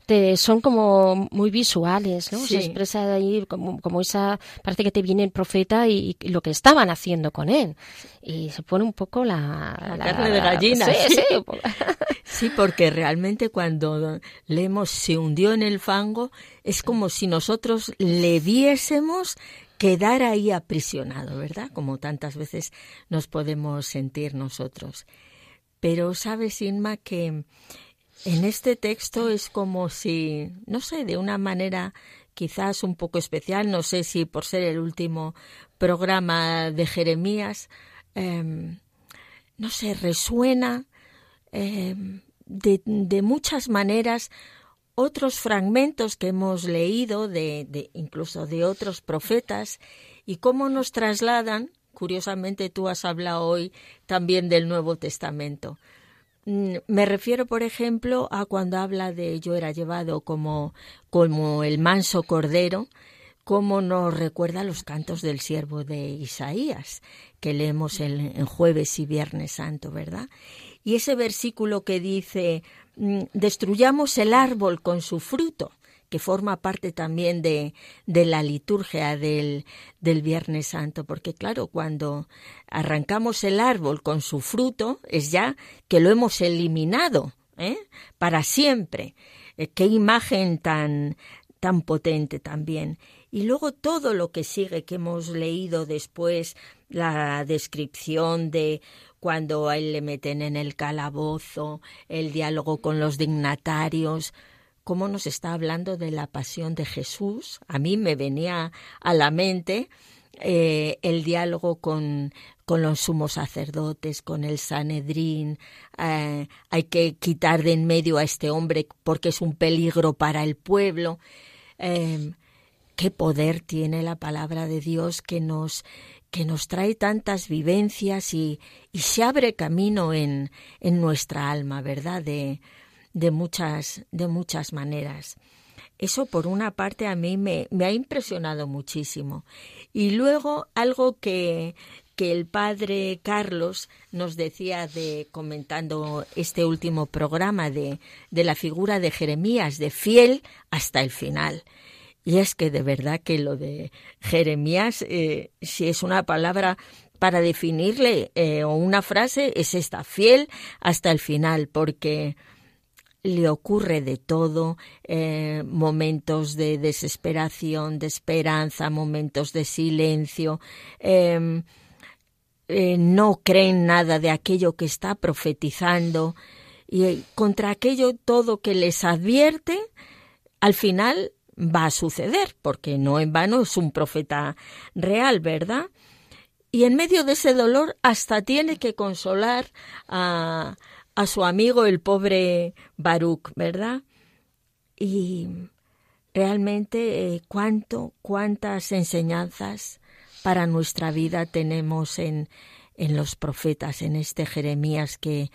te- son como muy visuales, ¿no? Sí. Se expresa ahí como, como esa, parece que te viene el profeta y, y lo que estaban haciendo con él. Y se pone un poco la... La carne de gallina, Sí. Sí, porque realmente cuando leemos se hundió en el fango, es como si nosotros le viésemos quedar ahí aprisionado, ¿verdad? Como tantas veces nos podemos sentir nosotros. Pero sabes, Inma, que en este texto es como si, no sé, de una manera quizás un poco especial, no sé si por ser el último programa de Jeremías, em, no sé, resuena de, de muchas maneras otros fragmentos que hemos leído de, incluso de otros profetas y cómo nos trasladan curiosamente tú has hablado hoy también del Nuevo Testamento Mm, me refiero por ejemplo a cuando habla de yo era llevado como como el manso cordero cómo nos recuerda los cantos del siervo de Isaías, que leemos en, en, jueves y viernes santo, ¿verdad? Y ese versículo que dice, destruyamos el árbol con su fruto, que forma parte también de, de la liturgia del, del Viernes Santo, porque claro, cuando arrancamos el árbol con su fruto, es ya que lo hemos eliminado, ¿eh? Para siempre. Eh, qué imagen tan, tan potente también. Y luego todo lo que sigue que hemos leído después, la descripción de cuando a él le meten en el calabozo, el diálogo con los dignatarios, cómo nos está hablando de la pasión de Jesús. A mí me venía a la mente eh, el diálogo con, con los sumos sacerdotes, con el Sanedrín. Eh, hay que quitar de en medio a este hombre porque es un peligro para el pueblo. Eh, qué poder tiene la palabra de Dios que nos que nos trae tantas vivencias y, y se abre camino en, en nuestra alma, ¿verdad? De, de muchas, de muchas maneras. Eso por una parte a mí me, me ha impresionado muchísimo. Y luego algo que, que el padre Carlos nos decía de comentando este último programa de, de la figura de Jeremías, de fiel hasta el final. Y es que de verdad que lo de Jeremías, eh, si es una palabra para definirle eh, o una frase, es esta, fiel hasta el final, porque le ocurre de todo, eh, momentos de desesperación, de esperanza, momentos de silencio. Em, no creen nada de aquello que está profetizando y contra aquello todo que les advierte, al final va a suceder, porque no en vano es un profeta real, ¿verdad? Y en medio de ese dolor hasta tiene que consolar a, a su amigo el pobre Baruch, ¿verdad? Y realmente eh, cuánto, cuántas enseñanzas para nuestra vida tenemos en, en los profetas, en este Jeremías que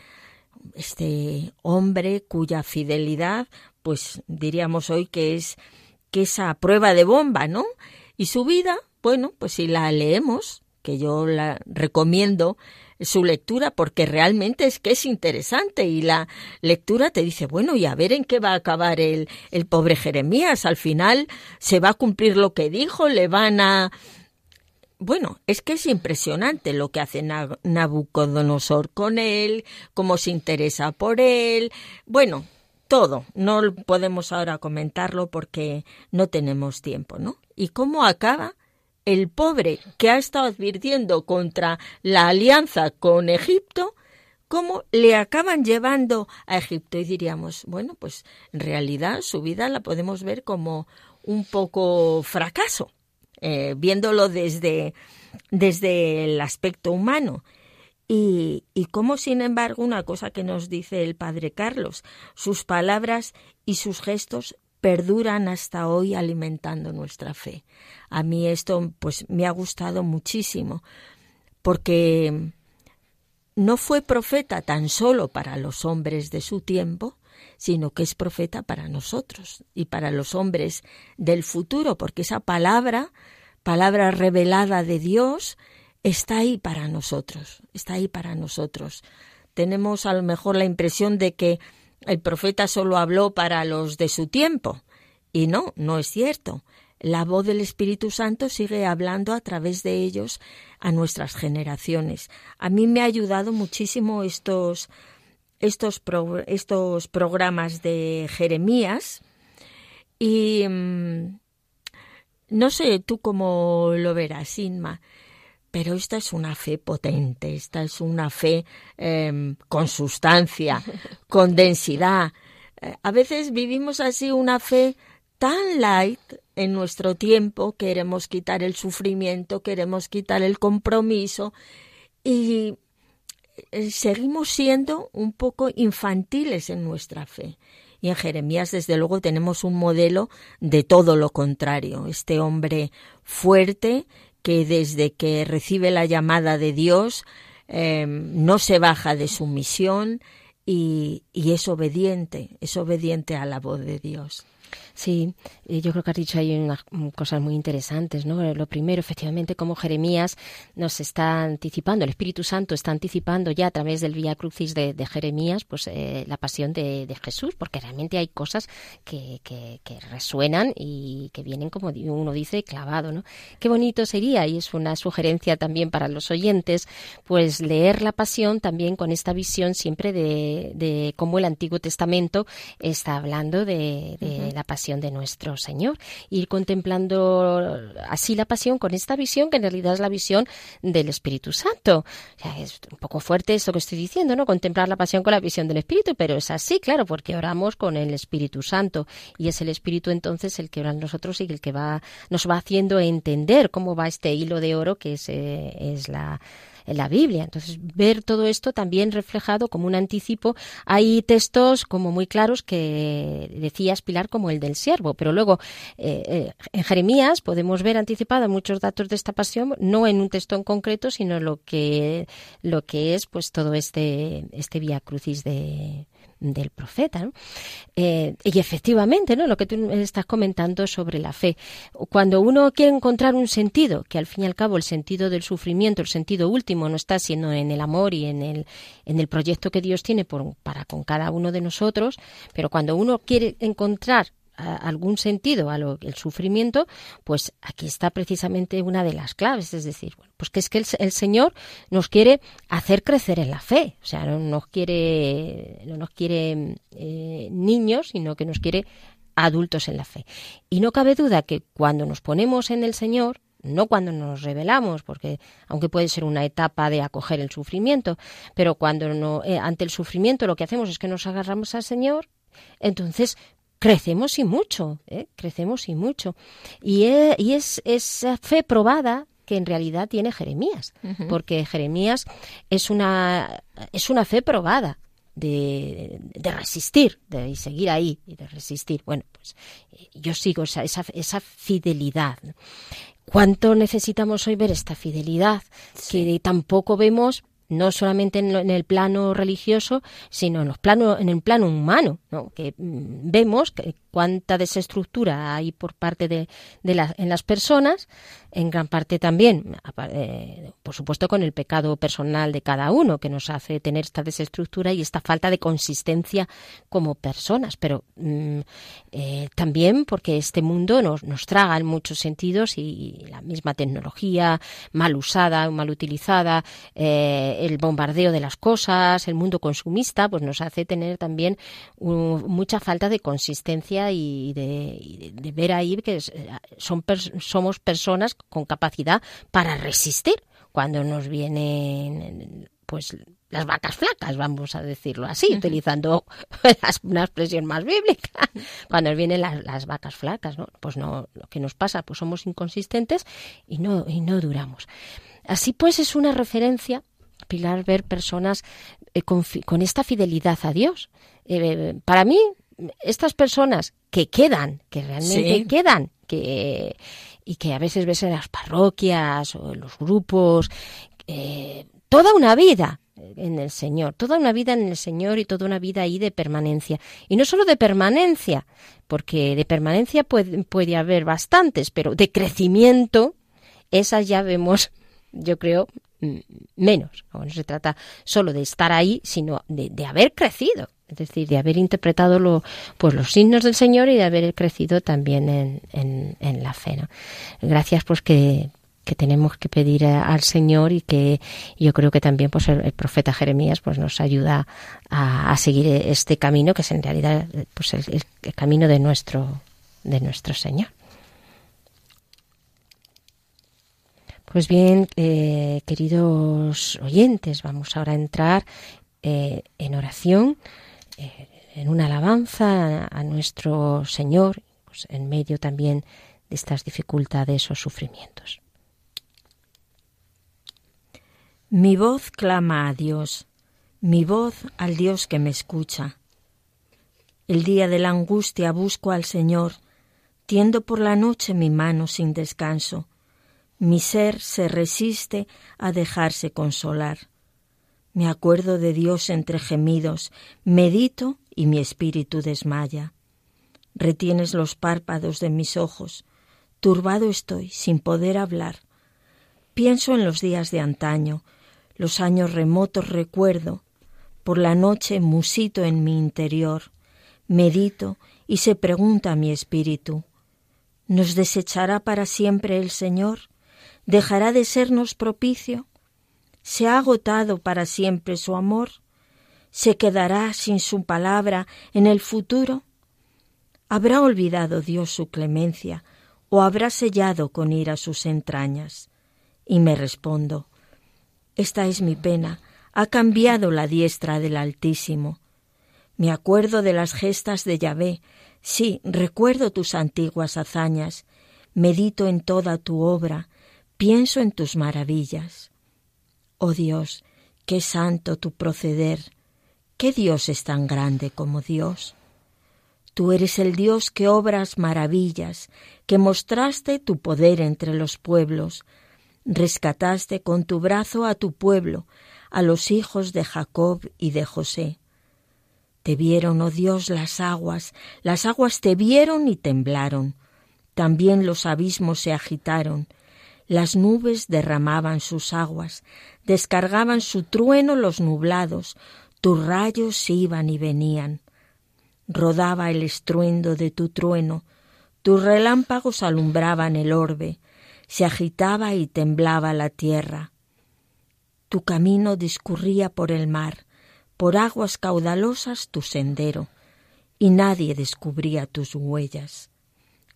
este hombre cuya fidelidad, pues diríamos hoy que es que esa prueba de bomba, ¿no? Y su vida, bueno, pues si la leemos, que yo la recomiendo su lectura porque realmente es que es interesante y la lectura te dice, bueno, y a ver en qué va a acabar el, el pobre Jeremías. Al final se va a cumplir lo que dijo, le van a... Bueno, es que es impresionante lo que hace Nabucodonosor con él, cómo se interesa por él. Bueno, todo. No podemos ahora comentarlo porque no tenemos tiempo, ¿no? ¿Y cómo acaba? El pobre que ha estado advirtiendo contra la alianza con Egipto, cómo le acaban llevando a Egipto. Y diríamos, bueno, pues en realidad su vida la podemos ver como un poco fracaso, eh, viéndolo desde, desde el aspecto humano. Y, y cómo, sin embargo, una cosa que nos dice el padre Carlos, sus palabras y sus gestos perduran hasta hoy alimentando nuestra fe. A mí esto pues me ha gustado muchísimo porque no fue profeta tan solo para los hombres de su tiempo, sino que es profeta para nosotros y para los hombres del futuro, porque esa palabra, palabra revelada de Dios, está ahí para nosotros, está ahí para nosotros. Tenemos a lo mejor la impresión de que el profeta solo habló para los de su tiempo. Y no, no es cierto. La voz del Espíritu Santo sigue hablando a través de ellos a nuestras generaciones. A mí me ha ayudado muchísimo estos, estos, estos programas de Jeremías y mm, no sé tú cómo lo verás, Inma. Pero esta es una fe potente, esta es una fe em, con sustancia, con densidad. Eh, a veces vivimos así una fe tan light en nuestro tiempo, queremos quitar el sufrimiento, queremos quitar el compromiso y seguimos siendo un poco infantiles en nuestra fe. Y en Jeremías, desde luego, tenemos un modelo de todo lo contrario. Este hombre fuerte que desde que recibe la llamada de Dios em, no se baja de su misión y, y es obediente, es obediente a la voz de Dios. Sí, yo creo que has dicho ahí unas cosas muy interesantes, ¿no? Lo primero, efectivamente, como Jeremías nos está anticipando, el Espíritu Santo está anticipando ya a través del Vía Crucis de, Jeremías, pues eh, la pasión de, Jesús, porque realmente hay cosas que, que, resuenan y que vienen, como uno dice, clavado, ¿no? Qué bonito sería, y es una sugerencia también para los oyentes, pues leer la pasión también con esta visión siempre de, de cómo el Antiguo Testamento está hablando de, la pasión de nuestro Señor. Ir contemplando así la pasión con esta visión que en realidad es la visión del Espíritu Santo. Es un poco fuerte esto que estoy diciendo, ¿no? Contemplar la pasión con la visión del Espíritu, pero es así, claro, porque oramos con el Espíritu Santo y es el Espíritu entonces el que ora en nosotros y el que va nos va haciendo entender cómo va este hilo de oro que es, eh, es la en la Biblia. Entonces, ver todo esto también reflejado como un anticipo. Hay textos como muy claros que decías Pilar como el del siervo, pero luego eh, eh, en Jeremías podemos ver anticipado muchos datos de esta pasión, no en un texto en concreto, sino lo que lo que es pues todo este este vía crucis de del profeta. Eh, y efectivamente, ¿no? lo que tú estás comentando sobre la fe. Cuando uno quiere encontrar un sentido, que al fin y al cabo el sentido del sufrimiento, el sentido último, no está siendo en el amor y en el, en el proyecto que Dios tiene para con cada uno de nosotros, pero cuando uno quiere encontrar algún sentido a lo, el sufrimiento, pues aquí está precisamente una de las claves, es decir, pues que es que el, Señor nos quiere hacer crecer en la fe, o sea, no nos quiere, no nos quiere eh, niños, sino que nos quiere adultos en la fe. Y no cabe duda que cuando nos ponemos en el Señor, no cuando nos revelamos, porque aunque puede ser una etapa de acoger el sufrimiento, pero cuando no, eh, ante el sufrimiento lo que hacemos es que nos agarramos al Señor, entonces crecemos y mucho, ¿eh? crecemos y mucho. Y, e, y es esa fe probada que en realidad tiene Jeremías, porque Jeremías es una, es una fe probada. De, de resistir, de seguir ahí y de resistir. Bueno, pues yo sigo esa, esa, esa fidelidad. ¿Cuánto necesitamos hoy ver esta fidelidad? Que tampoco vemos no solamente en, el plano religioso, sino en, los plano, en el plano humano, ¿no? que mm, vemos que cuánta desestructura hay por parte de, de en las personas, en gran parte también, eh, por supuesto, con el pecado personal de cada uno, que nos hace tener esta desestructura y esta falta de consistencia como personas, pero mm, eh, también porque este mundo nos, nos traga en muchos sentidos y, la misma tecnología mal usada, mal utilizada, eh, el bombardeo de las cosas, el mundo consumista, pues nos hace tener también mucha falta de consistencia y de, ver ahí que son somos personas con capacidad para resistir cuando nos vienen pues las vacas flacas, vamos a decirlo así, utilizando una expresión más bíblica. Cuando vienen las, las, vacas flacas, ¿no? Pues no, lo que nos pasa, pues somos inconsistentes y no, y no duramos. Así pues es una referencia, Pilar, ver personas eh, con, con, esta fidelidad a Dios. Eh, para mí, estas personas que quedan, que realmente quedan, que y que a veces ves en las parroquias o en los grupos, eh, toda una vida en el Señor, toda una vida en el Señor y toda una vida ahí de permanencia. Y no solo de permanencia, porque de permanencia puede, puede haber bastantes, pero de crecimiento, esas ya vemos, yo creo, menos. No se trata solo de estar ahí, sino de, de haber crecido es decir, de haber interpretado lo, pues los signos del Señor y de haber crecido también en, en, la fe. Gracias pues que, tenemos que pedir al Señor y que yo creo que también pues el, profeta Jeremías pues nos ayuda a, seguir este camino que es en realidad pues el, camino de nuestro de nuestro Señor. Pues bien, eh, queridos oyentes, vamos ahora a entrar eh, en oración en una alabanza a, nuestro Señor, pues, en medio también de estas dificultades o sufrimientos. Mi voz clama a Dios, mi voz al Dios que me escucha. El día de la angustia busco al Señor, tiendo por la noche mi mano sin descanso. Mi ser se resiste a dejarse consolar. Me acuerdo de Dios entre gemidos, medito y mi espíritu desmaya. Retienes los párpados de mis ojos, turbado estoy, sin poder hablar. Pienso en los días de antaño, los años remotos recuerdo, por la noche musito en mi interior, medito y se pregunta mi espíritu, ¿nos desechará para siempre el Señor? ¿Dejará de sernos propicio? ¿Se ha agotado para siempre su amor? ¿Se quedará sin su palabra en el futuro? ¿Habrá olvidado Dios su clemencia o habrá sellado con ira sus entrañas? Y me respondo, esta es mi pena, ha cambiado la diestra del Altísimo. Me acuerdo de las gestas de Yahvé, sí, recuerdo tus antiguas hazañas, medito en toda tu obra, pienso en tus maravillas. Oh Dios, qué santo tu proceder. ¿Qué Dios es tan grande como Dios? Tú eres el Dios que obras maravillas, que mostraste tu poder entre los pueblos, rescataste con tu brazo a tu pueblo, a los hijos de Jacob y de José. Te vieron, oh Dios, las aguas, las aguas te vieron y temblaron. También los abismos se agitaron. Las nubes derramaban sus aguas, descargaban su trueno los nublados, tus rayos iban y venían. Rodaba el estruendo de tu trueno, tus relámpagos alumbraban el orbe, se agitaba y temblaba la tierra. Tu camino discurría por el mar, por aguas caudalosas tu sendero, y nadie descubría tus huellas.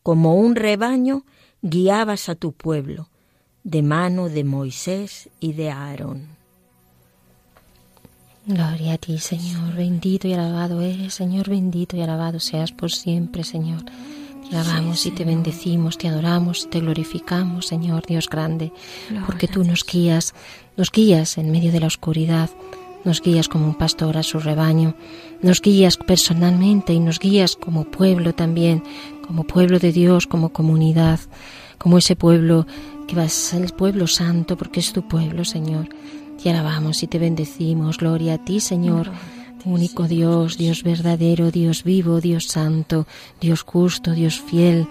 Como un rebaño guiabas a tu pueblo, de mano de Moisés y de Aarón. Gloria a ti, Señor, bendito y alabado eres, Señor, bendito y alabado seas por siempre, Señor. Te alabamos y te bendecimos, te adoramos, te glorificamos, Señor Dios grande, porque tú nos guías, nos guías en medio de la oscuridad, nos guías como un pastor a su rebaño, nos guías personalmente y nos guías como pueblo también, como pueblo de Dios, como comunidad, como ese pueblo que va a ser el pueblo santo, porque es tu pueblo, Señor. Te alabamos y te bendecimos, gloria a ti, Señor. Único Dios, Dios verdadero, Dios vivo, Dios santo, Dios justo, Dios fiel.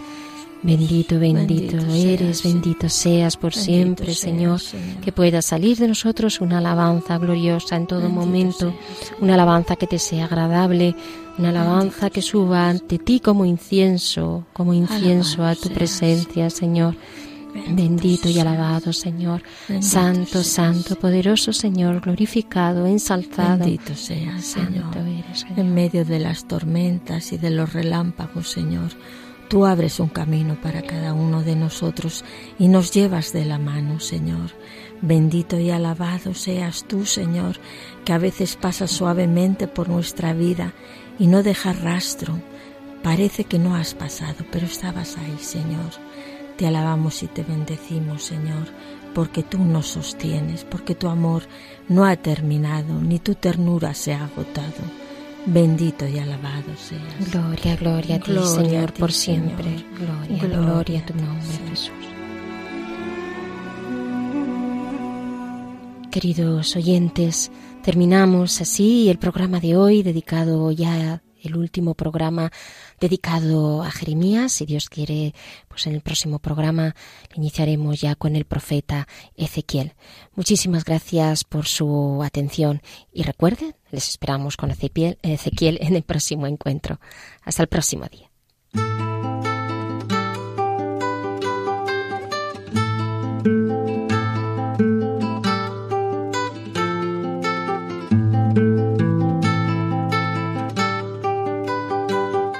Bendito, bendito, eres, bendito seas por siempre, Señor, que pueda salir de nosotros una alabanza gloriosa en todo momento, una alabanza que te sea agradable, una alabanza que suba ante ti como incienso, como incienso a tu presencia, Señor. Bendito y alabado Señor, santo, santo, poderoso Señor, glorificado, ensalzado. Bendito seas, Señor. En medio de las tormentas y de los relámpagos, Señor, tú abres un camino para cada uno de nosotros y nos llevas de la mano, Señor. Bendito y alabado seas tú, Señor, que a veces pasas suavemente por nuestra vida y no dejas rastro. Parece que no has pasado, pero estabas ahí, Señor. Te alabamos y te bendecimos, Señor, porque tú nos sostienes, porque tu amor no ha terminado, ni tu ternura se ha agotado. Bendito y alabado seas. Gloria, gloria a ti, Señor, por siempre. Gloria, gloria, a tu nombre, Jesús. Queridos oyentes, terminamos así el programa de hoy dedicado ya el último programa dedicado a Jeremías. Si Dios quiere, pues en el próximo programa iniciaremos ya con el profeta Ezequiel. Muchísimas gracias por su atención y recuerden, les esperamos con Ezequiel, Ezequiel en el próximo encuentro. Hasta el próximo día.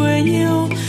según tu